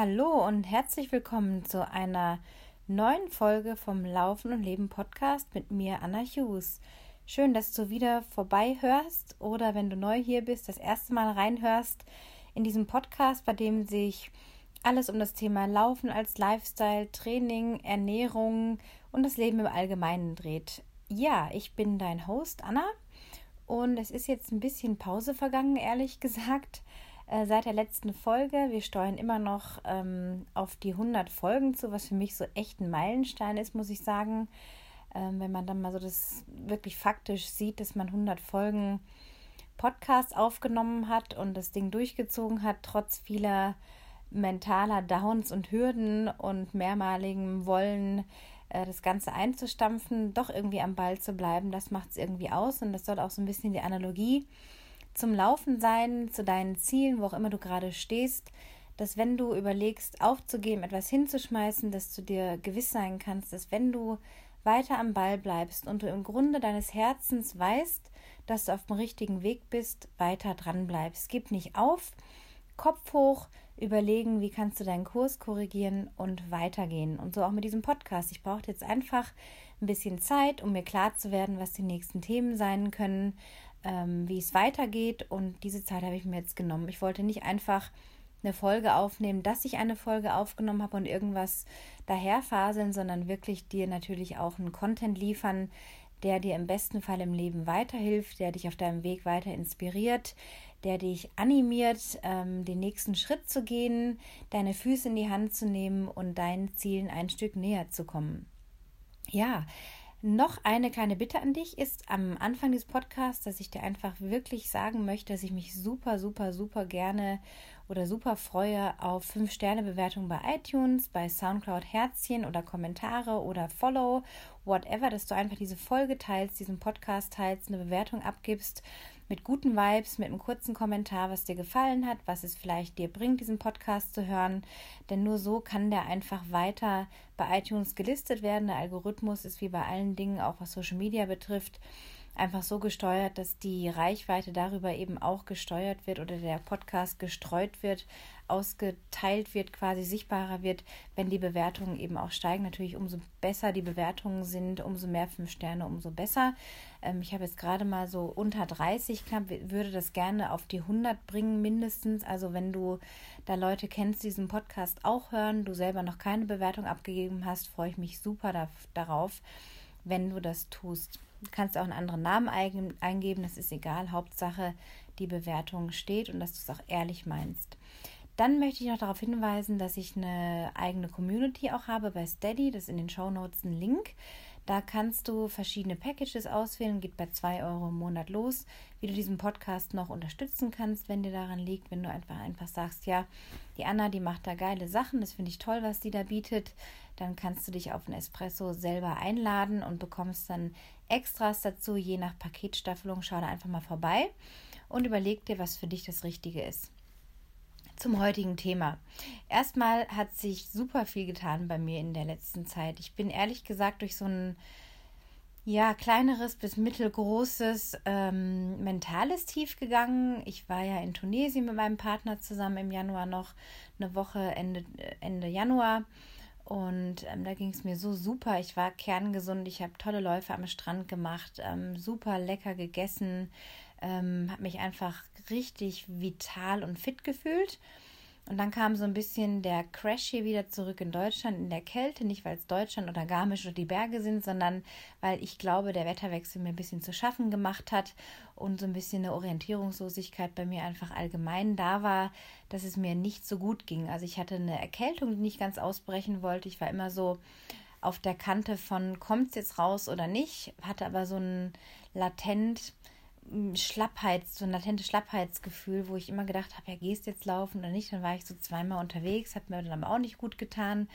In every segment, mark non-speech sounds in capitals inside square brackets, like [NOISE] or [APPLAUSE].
Hallo und herzlich willkommen zu einer neuen Folge vom Laufen und Leben Podcast mit mir, Anna Hughes. Schön, dass du wieder vorbei hörst oder wenn du neu hier bist, das erste Mal reinhörst in diesem Podcast, bei dem sich alles um das Thema Laufen als Lifestyle, Training, Ernährung und das Leben im Allgemeinen dreht. Ja, ich bin dein Host Anna und es ist jetzt ein bisschen Pause vergangen, ehrlich [LAUGHS] gesagt. Äh, seit der letzten Folge. Wir steuern immer noch ähm, auf die 100 Folgen zu, was für mich so echt ein Meilenstein ist, muss ich sagen. Ähm, wenn man dann mal so das wirklich faktisch sieht, dass man 100 Folgen Podcast aufgenommen hat und das Ding durchgezogen hat, trotz vieler mentaler Downs und Hürden und mehrmaligem Wollen, äh, das Ganze einzustampfen, doch irgendwie am Ball zu bleiben, das macht es irgendwie aus und das soll auch so ein bisschen die Analogie zum Laufen sein, zu deinen Zielen, wo auch immer du gerade stehst, dass wenn du überlegst, aufzugeben, etwas hinzuschmeißen, dass du dir gewiss sein kannst, dass wenn du weiter am Ball bleibst und du im Grunde deines Herzens weißt, dass du auf dem richtigen Weg bist, weiter dran bleibst. Gib nicht auf, Kopf hoch, überlegen, wie kannst du deinen Kurs korrigieren und weitergehen. Und so auch mit diesem Podcast. Ich brauche jetzt einfach ein bisschen Zeit, um mir klar zu werden, was die nächsten Themen sein können, ähm, wie es weitergeht. Und diese Zeit habe ich mir jetzt genommen. Ich wollte nicht einfach eine Folge aufnehmen, dass ich eine Folge aufgenommen habe und irgendwas daherfaseln, sondern wirklich dir natürlich auch einen Content liefern, der dir im besten Fall im Leben weiterhilft, der dich auf deinem Weg weiter inspiriert, der dich animiert, ähm, den nächsten Schritt zu gehen, deine Füße in die Hand zu nehmen und deinen Zielen ein Stück näher zu kommen. Ja, noch eine kleine Bitte an dich ist am Anfang des Podcasts, dass ich dir einfach wirklich sagen möchte, dass ich mich super, super, super gerne oder super freue auf 5-Sterne-Bewertungen bei iTunes, bei Soundcloud Herzchen oder Kommentare oder Follow, whatever, dass du einfach diese Folge teilst, diesen Podcast teilst, eine Bewertung abgibst mit guten Vibes, mit einem kurzen Kommentar, was dir gefallen hat, was es vielleicht dir bringt, diesen Podcast zu hören. Denn nur so kann der einfach weiter bei iTunes gelistet werden. Der Algorithmus ist wie bei allen Dingen, auch was Social Media betrifft, einfach so gesteuert, dass die Reichweite darüber eben auch gesteuert wird oder der Podcast gestreut wird, ausgeteilt wird, quasi sichtbarer wird, wenn die Bewertungen eben auch steigen. Natürlich, umso besser die Bewertungen sind, umso mehr fünf Sterne, umso besser. Ähm, ich habe jetzt gerade mal so unter 30 knapp, würde das gerne auf die 100 bringen, mindestens. Also, wenn du da Leute kennst, die diesen Podcast auch hören, du selber noch keine Bewertung abgegeben hast, freue ich mich super da, darauf, wenn du das tust. Du kannst auch einen anderen Namen eingeben, das ist egal. Hauptsache, die Bewertung steht und dass du es auch ehrlich meinst. Dann möchte ich noch darauf hinweisen, dass ich eine eigene Community auch habe bei Steady. Das ist in den Show Notes ein Link. Da kannst du verschiedene Packages auswählen, geht bei 2 Euro im Monat los, wie du diesen Podcast noch unterstützen kannst, wenn dir daran liegt, wenn du einfach einfach sagst, ja, die Anna, die macht da geile Sachen, das finde ich toll, was die da bietet, dann kannst du dich auf ein Espresso selber einladen und bekommst dann Extras dazu, je nach Paketstaffelung. Schau da einfach mal vorbei und überleg dir, was für dich das Richtige ist zum heutigen Thema. Erstmal hat sich super viel getan bei mir in der letzten Zeit. Ich bin ehrlich gesagt durch so ein ja, kleineres bis mittelgroßes ähm, mentales Tief gegangen. Ich war ja in Tunesien mit meinem Partner zusammen im Januar noch eine Woche Ende, Ende Januar. Und ähm, da ging es mir so super. Ich war kerngesund. Ich habe tolle Läufe am Strand gemacht, ähm, super lecker gegessen, ähm, habe mich einfach richtig vital und fit gefühlt. Und dann kam so ein bisschen der Crash hier wieder zurück in Deutschland in der Kälte, nicht weil es Deutschland oder Garmisch oder die Berge sind, sondern weil ich glaube, der Wetterwechsel mir ein bisschen zu schaffen gemacht hat und so ein bisschen eine Orientierungslosigkeit bei mir einfach allgemein da war, dass es mir nicht so gut ging. Also ich hatte eine Erkältung, die nicht ganz ausbrechen wollte. Ich war immer so auf der Kante von kommt es jetzt raus oder nicht, hatte aber so ein latent Schlappheits, so ein latentes Schlappheitsgefühl, wo ich immer gedacht habe, ja, gehst jetzt laufen oder nicht. Dann war ich so zweimal unterwegs, hat mir dann aber auch nicht gut getan.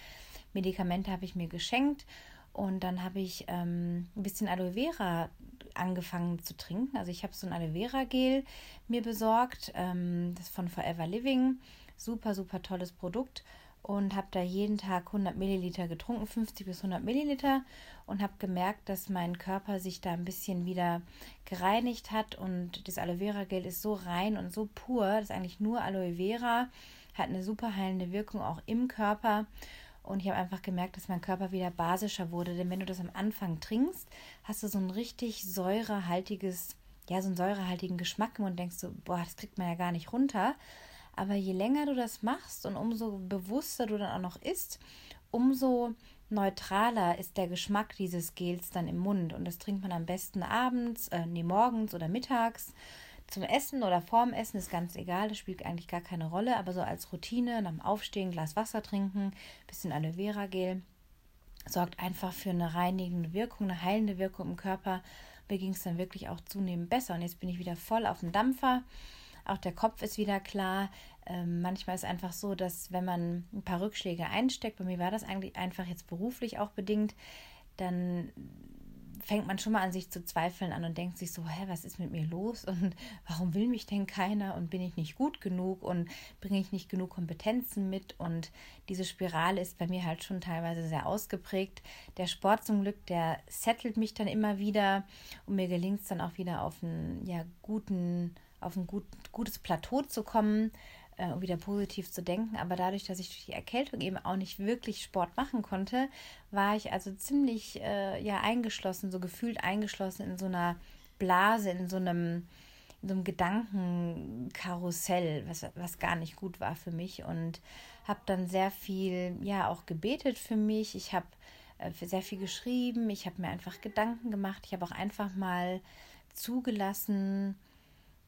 Medikamente habe ich mir geschenkt und dann habe ich ähm, ein bisschen Aloe Vera angefangen zu trinken. Also ich habe so ein Aloe Vera Gel mir besorgt, ähm, das von Forever Living. Super, super tolles Produkt und habe da jeden Tag 100 Milliliter getrunken, 50 bis 100 Milliliter und habe gemerkt, dass mein Körper sich da ein bisschen wieder gereinigt hat und das Aloe Vera Gel ist so rein und so pur, das ist eigentlich nur Aloe Vera hat eine super heilende Wirkung auch im Körper. Und ich habe einfach gemerkt, dass mein Körper wieder basischer wurde. Denn wenn du das am Anfang trinkst, hast du so ein richtig säurehaltiges, ja, so einen säurehaltigen Geschmack und denkst so, boah, das kriegt man ja gar nicht runter. Aber je länger du das machst und umso bewusster du dann auch noch isst, umso neutraler ist der Geschmack dieses Gels dann im Mund. Und das trinkt man am besten abends, äh, nee, morgens oder mittags zum Essen oder vorm Essen ist ganz egal, das spielt eigentlich gar keine Rolle, aber so als Routine, nach dem Aufstehen, Glas Wasser trinken, bisschen Aloe Vera Gel, sorgt einfach für eine reinigende Wirkung, eine heilende Wirkung im Körper. Mir ging es dann wirklich auch zunehmend besser und jetzt bin ich wieder voll auf dem Dampfer. Auch der Kopf ist wieder klar. Ähm, manchmal ist einfach so, dass wenn man ein paar Rückschläge einsteckt, bei mir war das eigentlich einfach jetzt beruflich auch bedingt, dann fängt man schon mal an sich zu zweifeln an und denkt sich so, hä, was ist mit mir los? Und warum will mich denn keiner? Und bin ich nicht gut genug? Und bringe ich nicht genug Kompetenzen mit? Und diese Spirale ist bei mir halt schon teilweise sehr ausgeprägt. Der Sport zum Glück, der settelt mich dann immer wieder und mir gelingt es dann auch wieder auf einen ja, guten, auf ein gut, gutes Plateau zu kommen äh, um wieder positiv zu denken. Aber dadurch, dass ich durch die Erkältung eben auch nicht wirklich Sport machen konnte, war ich also ziemlich äh, ja eingeschlossen, so gefühlt eingeschlossen in so einer Blase, in so einem, in so einem Gedankenkarussell, was, was gar nicht gut war für mich. Und habe dann sehr viel, ja, auch gebetet für mich. Ich habe äh, sehr viel geschrieben. Ich habe mir einfach Gedanken gemacht. Ich habe auch einfach mal zugelassen,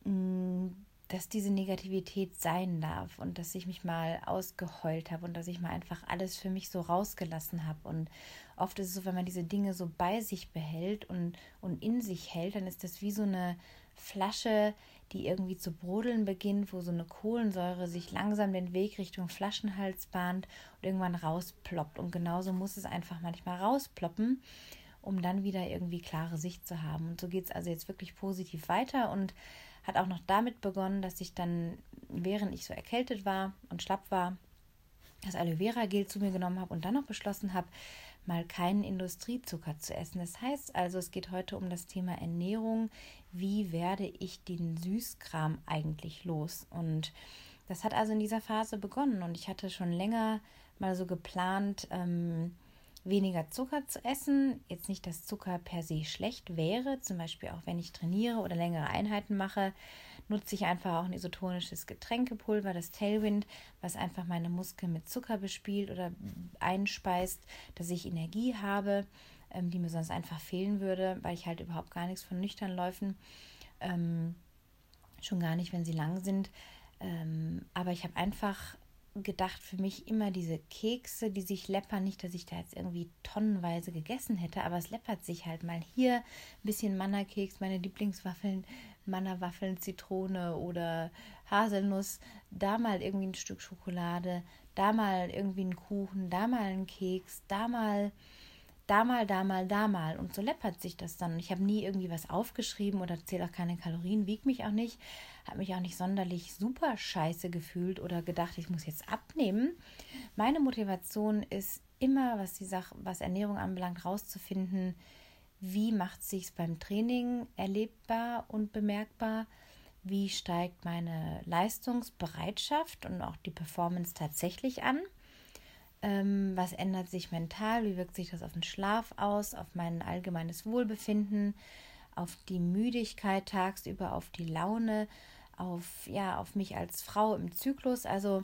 mh, dass diese Negativität sein darf und dass ich mich mal ausgeheult habe und dass ich mal einfach alles für mich so rausgelassen habe. Und oft ist es so, wenn man diese Dinge so bei sich behält und, und in sich hält, dann ist das wie so eine Flasche, die irgendwie zu brodeln beginnt, wo so eine Kohlensäure sich langsam den Weg Richtung Flaschenhals bahnt und irgendwann rausploppt. Und genauso muss es einfach manchmal rausploppen, um dann wieder irgendwie klare Sicht zu haben. Und so geht es also jetzt wirklich positiv weiter und hat auch noch damit begonnen, dass ich dann, während ich so erkältet war und schlapp war, das Aloe Vera Gel zu mir genommen habe und dann noch beschlossen habe, mal keinen Industriezucker zu essen. Das heißt also, es geht heute um das Thema Ernährung. Wie werde ich den Süßkram eigentlich los? Und das hat also in dieser Phase begonnen und ich hatte schon länger mal so geplant, ähm, weniger Zucker zu essen. Jetzt nicht, dass Zucker per se schlecht wäre, zum Beispiel auch wenn ich trainiere oder längere Einheiten mache, nutze ich einfach auch ein isotonisches Getränkepulver, das Tailwind, was einfach meine Muskeln mit Zucker bespielt oder einspeist, dass ich Energie habe, ähm, die mir sonst einfach fehlen würde, weil ich halt überhaupt gar nichts von nüchtern Läufen, ähm, schon gar nicht, wenn sie lang sind. Ähm, aber ich habe einfach gedacht für mich immer diese Kekse, die sich läppern. Nicht, dass ich da jetzt irgendwie tonnenweise gegessen hätte, aber es läppert sich halt mal hier ein bisschen Manna-Keks, meine Lieblingswaffeln, Manna-Waffeln, Zitrone oder Haselnuss, da mal irgendwie ein Stück Schokolade, da mal irgendwie ein Kuchen, da mal ein Keks, da mal da mal, da mal, da mal. Und so läppert sich das dann. Ich habe nie irgendwie was aufgeschrieben oder zähle auch keine Kalorien, wiege mich auch nicht, habe mich auch nicht sonderlich super scheiße gefühlt oder gedacht, ich muss jetzt abnehmen. Meine Motivation ist immer, was die Sache, was Ernährung anbelangt, rauszufinden, wie macht sich's beim Training erlebbar und bemerkbar, wie steigt meine Leistungsbereitschaft und auch die Performance tatsächlich an ähm, was ändert sich mental? Wie wirkt sich das auf den Schlaf aus? Auf mein allgemeines Wohlbefinden? Auf die Müdigkeit tagsüber? Auf die Laune? Auf, ja, auf mich als Frau im Zyklus? Also,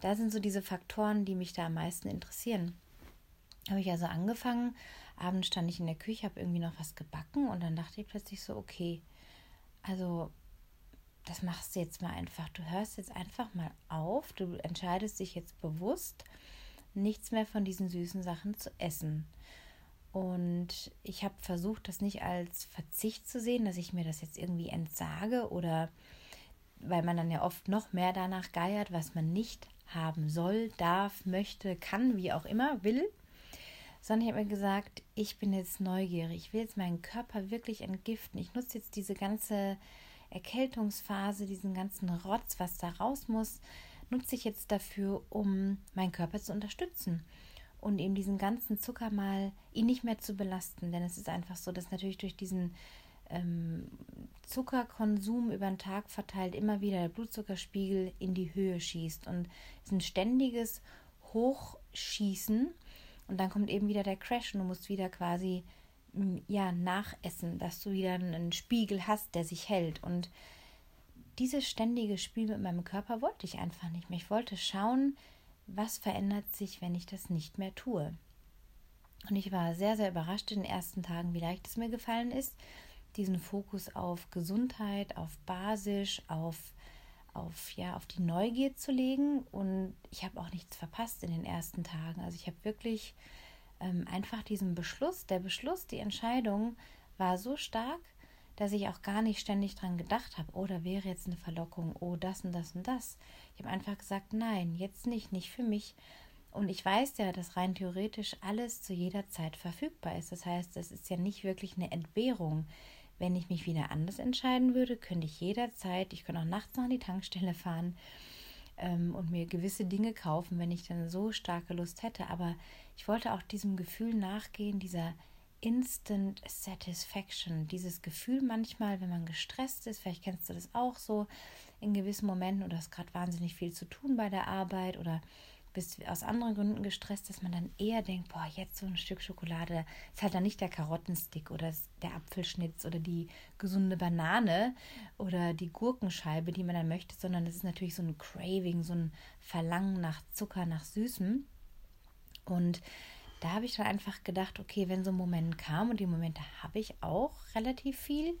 da sind so diese Faktoren, die mich da am meisten interessieren. Habe ich also angefangen. Abends stand ich in der Küche, habe irgendwie noch was gebacken und dann dachte ich plötzlich so, okay, also das machst du jetzt mal einfach. Du hörst jetzt einfach mal auf. Du entscheidest dich jetzt bewusst nichts mehr von diesen süßen Sachen zu essen. Und ich habe versucht, das nicht als Verzicht zu sehen, dass ich mir das jetzt irgendwie entsage oder weil man dann ja oft noch mehr danach geiert, was man nicht haben soll, darf, möchte, kann, wie auch immer, will. Sondern ich habe mir gesagt, ich bin jetzt neugierig, ich will jetzt meinen Körper wirklich entgiften. Ich nutze jetzt diese ganze Erkältungsphase, diesen ganzen Rotz, was da raus muss, nutze ich jetzt dafür, um meinen Körper zu unterstützen und eben diesen ganzen Zucker mal ihn nicht mehr zu belasten. Denn es ist einfach so, dass natürlich durch diesen ähm, Zuckerkonsum über den Tag verteilt immer wieder der Blutzuckerspiegel in die Höhe schießt. Und es ist ein ständiges Hochschießen. Und dann kommt eben wieder der Crash und du musst wieder quasi ja nachessen, dass du wieder einen Spiegel hast, der sich hält. Und dieses ständige Spiel mit meinem Körper wollte ich einfach nicht mehr. Ich wollte schauen, was verändert sich, wenn ich das nicht mehr tue. Und ich war sehr, sehr überrascht in den ersten Tagen, wie leicht es mir gefallen ist, diesen Fokus auf Gesundheit, auf Basisch, auf, auf, ja, auf die Neugier zu legen. Und ich habe auch nichts verpasst in den ersten Tagen. Also ich habe wirklich ähm, einfach diesen Beschluss, der Beschluss, die Entscheidung war so stark, dass ich auch gar nicht ständig dran gedacht habe, oh, da wäre jetzt eine Verlockung, oh, das und das und das. Ich habe einfach gesagt, nein, jetzt nicht, nicht für mich. Und ich weiß ja, dass rein theoretisch alles zu jeder Zeit verfügbar ist. Das heißt, es ist ja nicht wirklich eine Entbehrung. Wenn ich mich wieder anders entscheiden würde, könnte ich jederzeit, ich könnte auch nachts noch an die Tankstelle fahren ähm, und mir gewisse Dinge kaufen, wenn ich dann so starke Lust hätte. Aber ich wollte auch diesem Gefühl nachgehen, dieser Instant Satisfaction, dieses Gefühl manchmal, wenn man gestresst ist, vielleicht kennst du das auch so in gewissen Momenten oder hast gerade wahnsinnig viel zu tun bei der Arbeit oder bist aus anderen Gründen gestresst, dass man dann eher denkt, boah, jetzt so ein Stück Schokolade ist halt dann nicht der Karottenstick oder der Apfelschnitz oder die gesunde Banane oder die Gurkenscheibe, die man dann möchte, sondern es ist natürlich so ein Craving, so ein Verlangen nach Zucker, nach Süßem. Und da habe ich dann einfach gedacht, okay, wenn so ein Moment kam und die Momente habe ich auch relativ viel,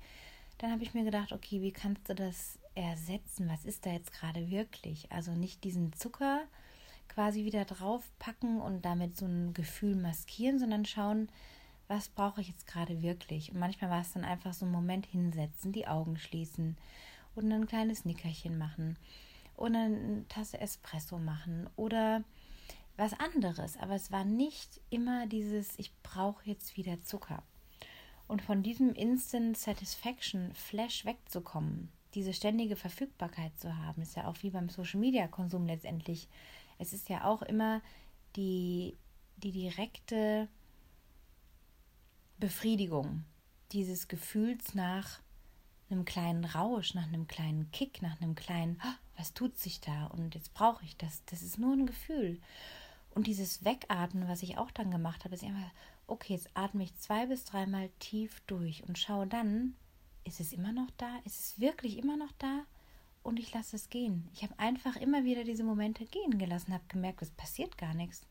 dann habe ich mir gedacht, okay, wie kannst du das ersetzen? Was ist da jetzt gerade wirklich? Also nicht diesen Zucker, quasi wieder draufpacken und damit so ein Gefühl maskieren, sondern schauen, was brauche ich jetzt gerade wirklich. Und manchmal war es dann einfach so ein Moment hinsetzen, die Augen schließen und ein kleines Nickerchen machen oder eine Tasse Espresso machen oder was anderes. Aber es war nicht immer dieses, ich brauche jetzt wieder Zucker. Und von diesem Instant Satisfaction Flash wegzukommen, diese ständige Verfügbarkeit zu haben, ist ja auch wie beim Social Media Konsum letztendlich es ist ja auch immer die, die direkte Befriedigung dieses Gefühls nach einem kleinen Rausch, nach einem kleinen Kick, nach einem kleinen, oh, was tut sich da und jetzt brauche ich das. Das ist nur ein Gefühl. Und dieses Wegatmen, was ich auch dann gemacht habe, ist einfach, okay, jetzt atme ich zwei bis dreimal tief durch und schaue dann, ist es immer noch da? Ist es wirklich immer noch da? und ich lasse es gehen. Ich habe einfach immer wieder diese Momente gehen gelassen, habe gemerkt, es passiert gar nichts.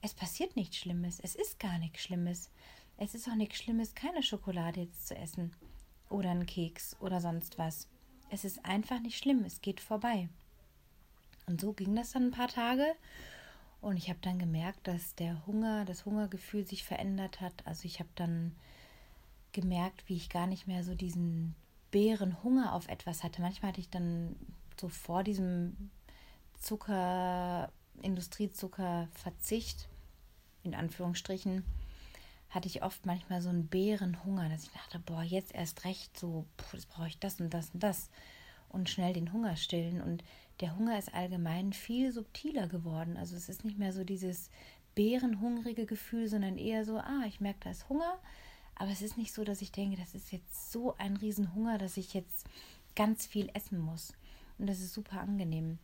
Es passiert nichts Schlimmes. Es ist gar nichts Schlimmes. Es ist auch nichts Schlimmes, keine Schokolade jetzt zu essen oder einen Keks oder sonst was. Es ist einfach nicht schlimm. Es geht vorbei. Und so ging das dann ein paar Tage. Und ich habe dann gemerkt, dass der Hunger, das Hungergefühl sich verändert hat. Also ich habe dann gemerkt, wie ich gar nicht mehr so diesen Bärenhunger auf etwas hatte. Manchmal hatte ich dann so vor diesem Zucker, Industriezuckerverzicht, in Anführungsstrichen, hatte ich oft manchmal so einen Bärenhunger, dass ich dachte, boah, jetzt erst recht, so, jetzt brauche ich das und das und das und schnell den Hunger stillen. Und der Hunger ist allgemein viel subtiler geworden. Also es ist nicht mehr so dieses bärenhungrige Gefühl, sondern eher so, ah, ich merke, da ist Hunger, aber es ist nicht so, dass ich denke, das ist jetzt so ein Riesenhunger, dass ich jetzt ganz viel essen muss. Und das ist super angenehm.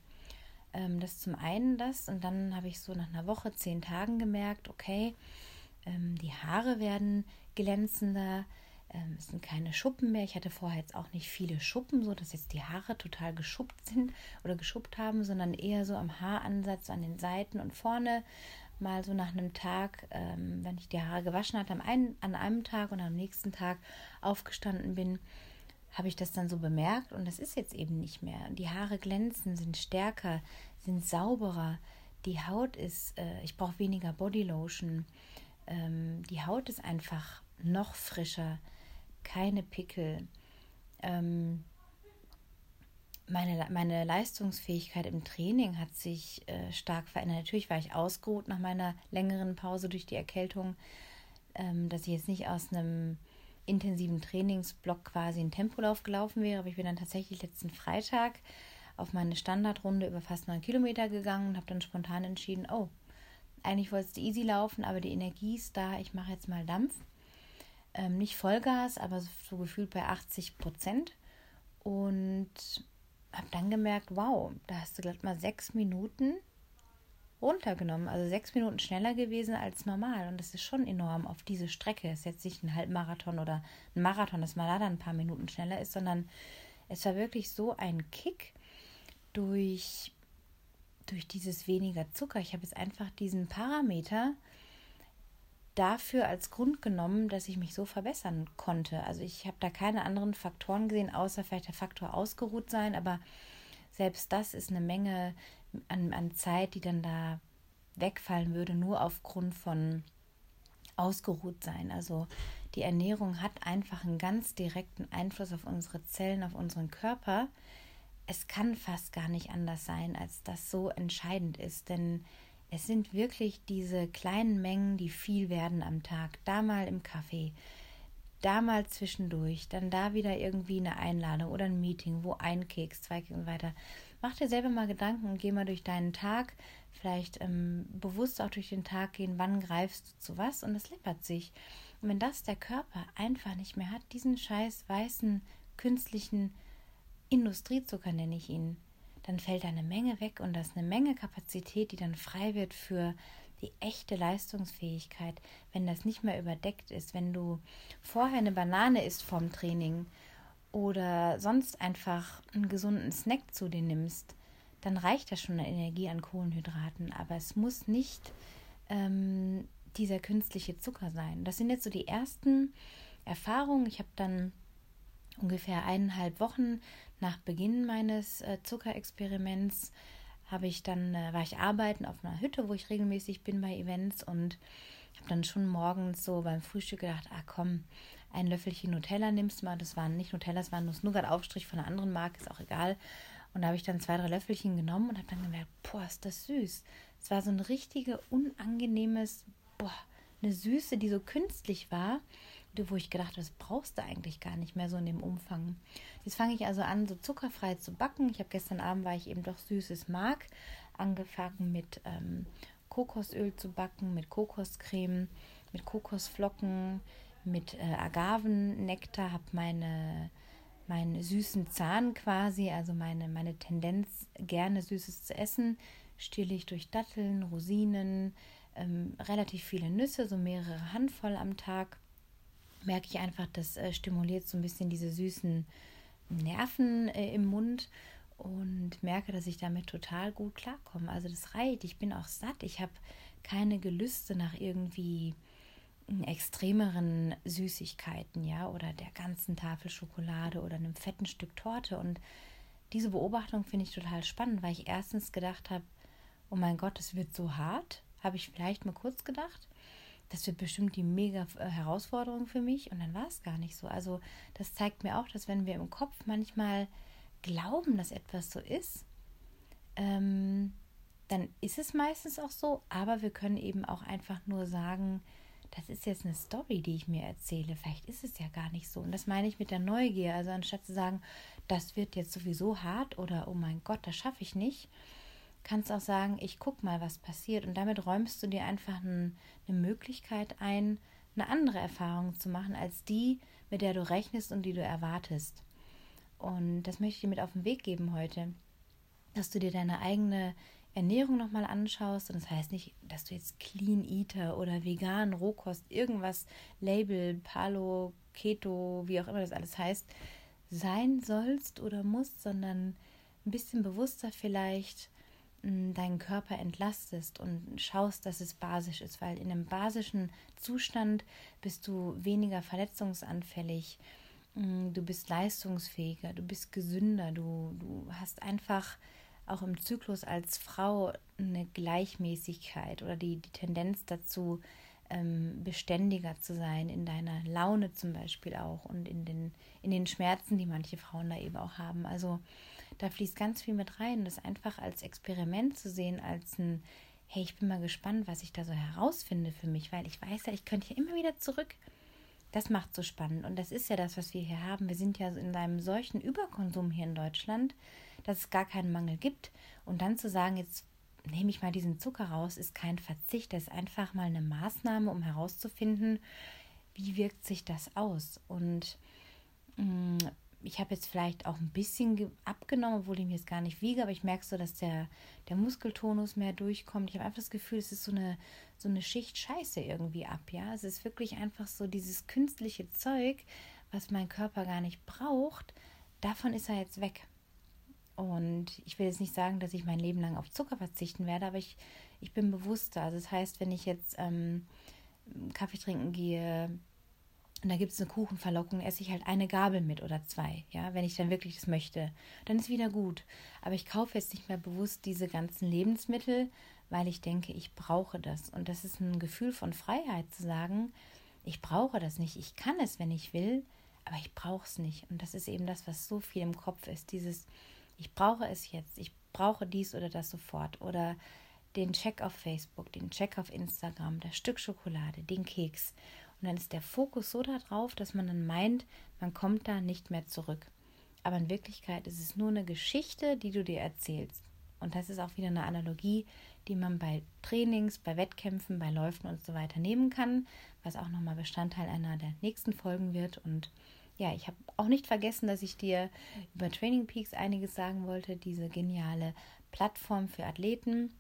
Ähm, das zum einen das. Und dann habe ich so nach einer Woche, zehn Tagen gemerkt, okay, ähm, die Haare werden glänzender. Ähm, es sind keine Schuppen mehr. Ich hatte vorher jetzt auch nicht viele Schuppen, so dass jetzt die Haare total geschuppt sind oder geschuppt haben, sondern eher so am Haaransatz, an den Seiten und vorne mal so nach einem Tag, ähm, wenn ich die Haare gewaschen hatte, einen, an einem Tag und am nächsten Tag aufgestanden bin, habe ich das dann so bemerkt und das ist jetzt eben nicht mehr. Die Haare glänzen, sind stärker, sind sauberer. Die Haut ist, äh, ich brauche weniger Bodylotion. Ähm, die Haut ist einfach noch frischer, keine Pickel. Ähm, meine, meine Leistungsfähigkeit im Training hat sich äh, stark verändert. Natürlich war ich ausgeruht nach meiner längeren Pause durch die Erkältung, ähm, dass ich jetzt nicht aus einem intensiven Trainingsblock quasi in Tempolauf gelaufen wäre, aber ich bin dann tatsächlich letzten Freitag auf meine Standardrunde über fast neun Kilometer gegangen und habe dann spontan entschieden, oh, eigentlich wollte es easy laufen, aber die Energie ist da, ich mache jetzt mal Dampf. Ähm, nicht Vollgas, aber so gefühlt bei 80 Prozent und habe dann gemerkt, wow, da hast du glatt mal sechs Minuten runtergenommen, also sechs Minuten schneller gewesen als normal. Und das ist schon enorm auf diese Strecke. Es ist jetzt nicht ein Halbmarathon oder ein Marathon, dass man da dann ein paar Minuten schneller ist, sondern es war wirklich so ein Kick durch, durch dieses weniger Zucker. Ich habe jetzt einfach diesen Parameter dafür als Grund genommen, dass ich mich so verbessern konnte. Also ich habe da keine anderen Faktoren gesehen, außer vielleicht der Faktor ausgeruht sein, aber selbst das ist eine Menge an, an Zeit, die dann da wegfallen würde, nur aufgrund von ausgeruht sein. Also die Ernährung hat einfach einen ganz direkten Einfluss auf unsere Zellen, auf unseren Körper. Es kann fast gar nicht anders sein, als dass so entscheidend ist, denn es sind wirklich diese kleinen Mengen, die viel werden am Tag. Da mal im Kaffee, da mal zwischendurch, dann da wieder irgendwie eine Einladung oder ein Meeting, wo ein Keks, zwei Keks und weiter. Mach dir selber mal Gedanken und geh mal durch deinen Tag, vielleicht ähm, bewusst auch durch den Tag gehen, wann greifst du zu was und es läppert sich. Und wenn das der Körper einfach nicht mehr hat, diesen scheiß weißen, künstlichen Industriezucker nenne ich ihn, dann fällt da eine Menge weg und das ist eine Menge Kapazität, die dann frei wird für die echte Leistungsfähigkeit, wenn das nicht mehr überdeckt ist, wenn du vorher eine Banane isst vorm Training oder sonst einfach einen gesunden Snack zu dir nimmst, dann reicht das schon eine Energie an Kohlenhydraten, aber es muss nicht ähm, dieser künstliche Zucker sein. Das sind jetzt so die ersten Erfahrungen. Ich habe dann ungefähr eineinhalb Wochen nach Beginn meines äh, Zuckerexperiments habe ich dann äh, war ich arbeiten auf einer Hütte, wo ich regelmäßig bin bei Events und habe dann schon morgens so beim Frühstück gedacht, ah komm, ein Löffelchen Nutella nimmst mal. Das waren nicht Nutella, das waren nur Nougat-Aufstrich von einer anderen Marke, ist auch egal. Und da habe ich dann zwei, drei Löffelchen genommen und habe dann gemerkt, boah, ist das süß. Es war so ein richtiges, unangenehmes, boah, eine Süße, die so künstlich war wo ich gedacht habe, das brauchst du eigentlich gar nicht mehr so in dem Umfang. Jetzt fange ich also an, so zuckerfrei zu backen. Ich habe gestern Abend, weil ich eben doch Süßes mag, angefangen mit ähm, Kokosöl zu backen, mit Kokoscreme, mit Kokosflocken, mit äh, Agavennektar, habe meine meinen süßen Zahn quasi, also meine, meine Tendenz, gerne Süßes zu essen, stille ich durch Datteln, Rosinen, ähm, relativ viele Nüsse, so mehrere Handvoll am Tag merke ich einfach, das äh, stimuliert so ein bisschen diese süßen Nerven äh, im Mund und merke, dass ich damit total gut klarkomme. Also das reicht. Ich bin auch satt. Ich habe keine Gelüste nach irgendwie extremeren Süßigkeiten, ja, oder der ganzen Tafel Schokolade oder einem fetten Stück Torte. Und diese Beobachtung finde ich total spannend, weil ich erstens gedacht habe, oh mein Gott, es wird so hart, habe ich vielleicht mal kurz gedacht das wird bestimmt die mega äh, Herausforderung für mich. Und dann war es gar nicht so. Also das zeigt mir auch, dass wenn wir im Kopf manchmal glauben, dass etwas so ist, ähm, dann ist es meistens auch so. Aber wir können eben auch einfach nur sagen, das ist jetzt eine Story, die ich mir erzähle. Vielleicht ist es ja gar nicht so. Und das meine ich mit der Neugier. Also anstatt zu sagen, das wird jetzt sowieso hart oder oh mein Gott, das schaffe ich nicht, kannst auch sagen, ich guck mal, was passiert. Und damit räumst du dir einfach ein, eine Möglichkeit ein, eine andere Erfahrung zu machen als die, mit der du rechnest und die du erwartest. Und das möchte ich dir mit auf den Weg geben heute, dass du dir deine eigene Ernährung nochmal anschaust. Und das heißt nicht, dass du jetzt Clean Eater oder vegan, Rohkost, irgendwas, Label, Palo, Keto, wie auch immer das alles heißt, sein sollst oder musst, sondern ein bisschen bewusster vielleicht deinen Körper entlastest und schaust, dass es basisch ist, weil in einem basischen Zustand bist du weniger verletzungsanfällig, du bist leistungsfähiger, du bist gesünder, du, du hast einfach auch im Zyklus als Frau eine Gleichmäßigkeit oder die, die Tendenz dazu, ähm, beständiger zu sein in deiner Laune zum Beispiel auch und in den, in den Schmerzen, die manche Frauen da eben auch haben. Also da fließt ganz viel mit rein. Das einfach als Experiment zu sehen, als ein, hey, ich bin mal gespannt, was ich da so herausfinde für mich, weil ich weiß ja, ich könnte hier immer wieder zurück. Das macht so spannend. Und das ist ja das, was wir hier haben. Wir sind ja in einem solchen Überkonsum hier in Deutschland, dass es gar keinen Mangel gibt. Und dann zu sagen, jetzt nehme ich mal diesen Zucker raus, ist kein Verzicht. Das ist einfach mal eine Maßnahme, um herauszufinden, wie wirkt sich das aus. Und mh, mm, ich habe jetzt vielleicht auch ein bisschen abgenommen, obwohl ich mir jetzt gar nicht wiege, aber ich merke so, dass der, der Muskeltonus mehr durchkommt. Ich habe einfach das Gefühl, es ist so eine, so eine Schicht Scheiße irgendwie ab, ja. Es ist wirklich einfach so dieses künstliche Zeug, was mein Körper gar nicht braucht, davon ist er jetzt weg. Und ich will jetzt nicht sagen, dass ich mein Leben lang auf Zucker verzichten werde, aber ich, ich bin bewusster. Also das heißt, wenn ich jetzt ähm, Kaffee trinken gehe, und da gibt es eine Kuchenverlockung, esse ich halt eine Gabel mit oder zwei, ja, wenn ich dann wirklich das möchte. Dann ist wieder gut. Aber ich kaufe jetzt nicht mehr bewusst diese ganzen Lebensmittel, weil ich denke, ich brauche das. Und das ist ein Gefühl von Freiheit zu sagen, ich brauche das nicht. Ich kann es, wenn ich will, aber ich brauche es nicht. Und das ist eben das, was so viel im Kopf ist. Dieses, ich brauche es jetzt, ich brauche dies oder das sofort. Oder den Check auf Facebook, den Check auf Instagram, das Stück Schokolade, den Keks. Und dann ist der Fokus so darauf, dass man dann meint, man kommt da nicht mehr zurück. Aber in Wirklichkeit ist es nur eine Geschichte, die du dir erzählst. Und das ist auch wieder eine Analogie, die man bei Trainings, bei Wettkämpfen, bei Läufen und so weiter nehmen kann, was auch nochmal Bestandteil einer der nächsten Folgen wird. Und ja, ich habe auch nicht vergessen, dass ich dir über Training Peaks einiges sagen wollte, diese geniale Plattform für Athleten.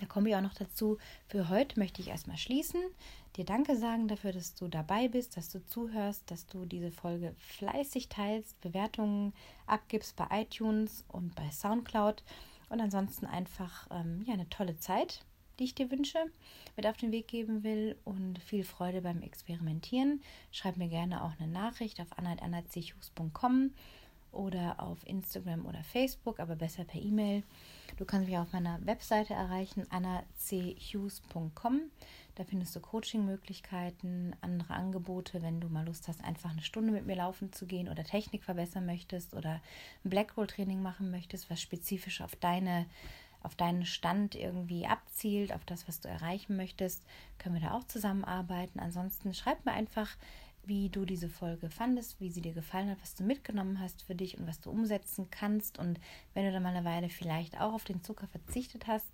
Da komme ich auch noch dazu. Für heute möchte ich erstmal schließen. Dir Danke sagen dafür, dass du dabei bist, dass du zuhörst, dass du diese Folge fleißig teilst, Bewertungen abgibst bei iTunes und bei Soundcloud. Und ansonsten einfach ähm, ja, eine tolle Zeit, die ich dir wünsche, mit auf den Weg geben will und viel Freude beim Experimentieren. Schreib mir gerne auch eine Nachricht auf anna.anna.chus.com oder auf Instagram oder Facebook, aber besser per E-Mail. Du kannst mich auf meiner Webseite erreichen, annachughes.com. Da findest du Coaching-Möglichkeiten, andere Angebote, wenn du mal Lust hast, einfach eine Stunde mit mir laufen zu gehen oder Technik verbessern möchtest oder ein Blackroll-Training machen möchtest, was spezifisch auf deine auf deinen Stand irgendwie abzielt, auf das, was du erreichen möchtest, können wir da auch zusammenarbeiten. Ansonsten schreib mir einfach, wie du diese Folge fandest, wie sie dir gefallen hat, was du mitgenommen hast für dich und was du umsetzen kannst. Und wenn du dann mal eine Weile vielleicht auch auf den Zucker verzichtet hast,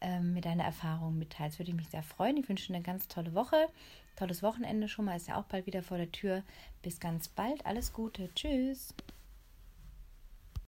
ähm, mir deine Erfahrungen mitteilst, würde ich mich sehr freuen. Ich wünsche eine ganz tolle Woche, tolles Wochenende schon mal, ist ja auch bald wieder vor der Tür. Bis ganz bald, alles Gute, tschüss.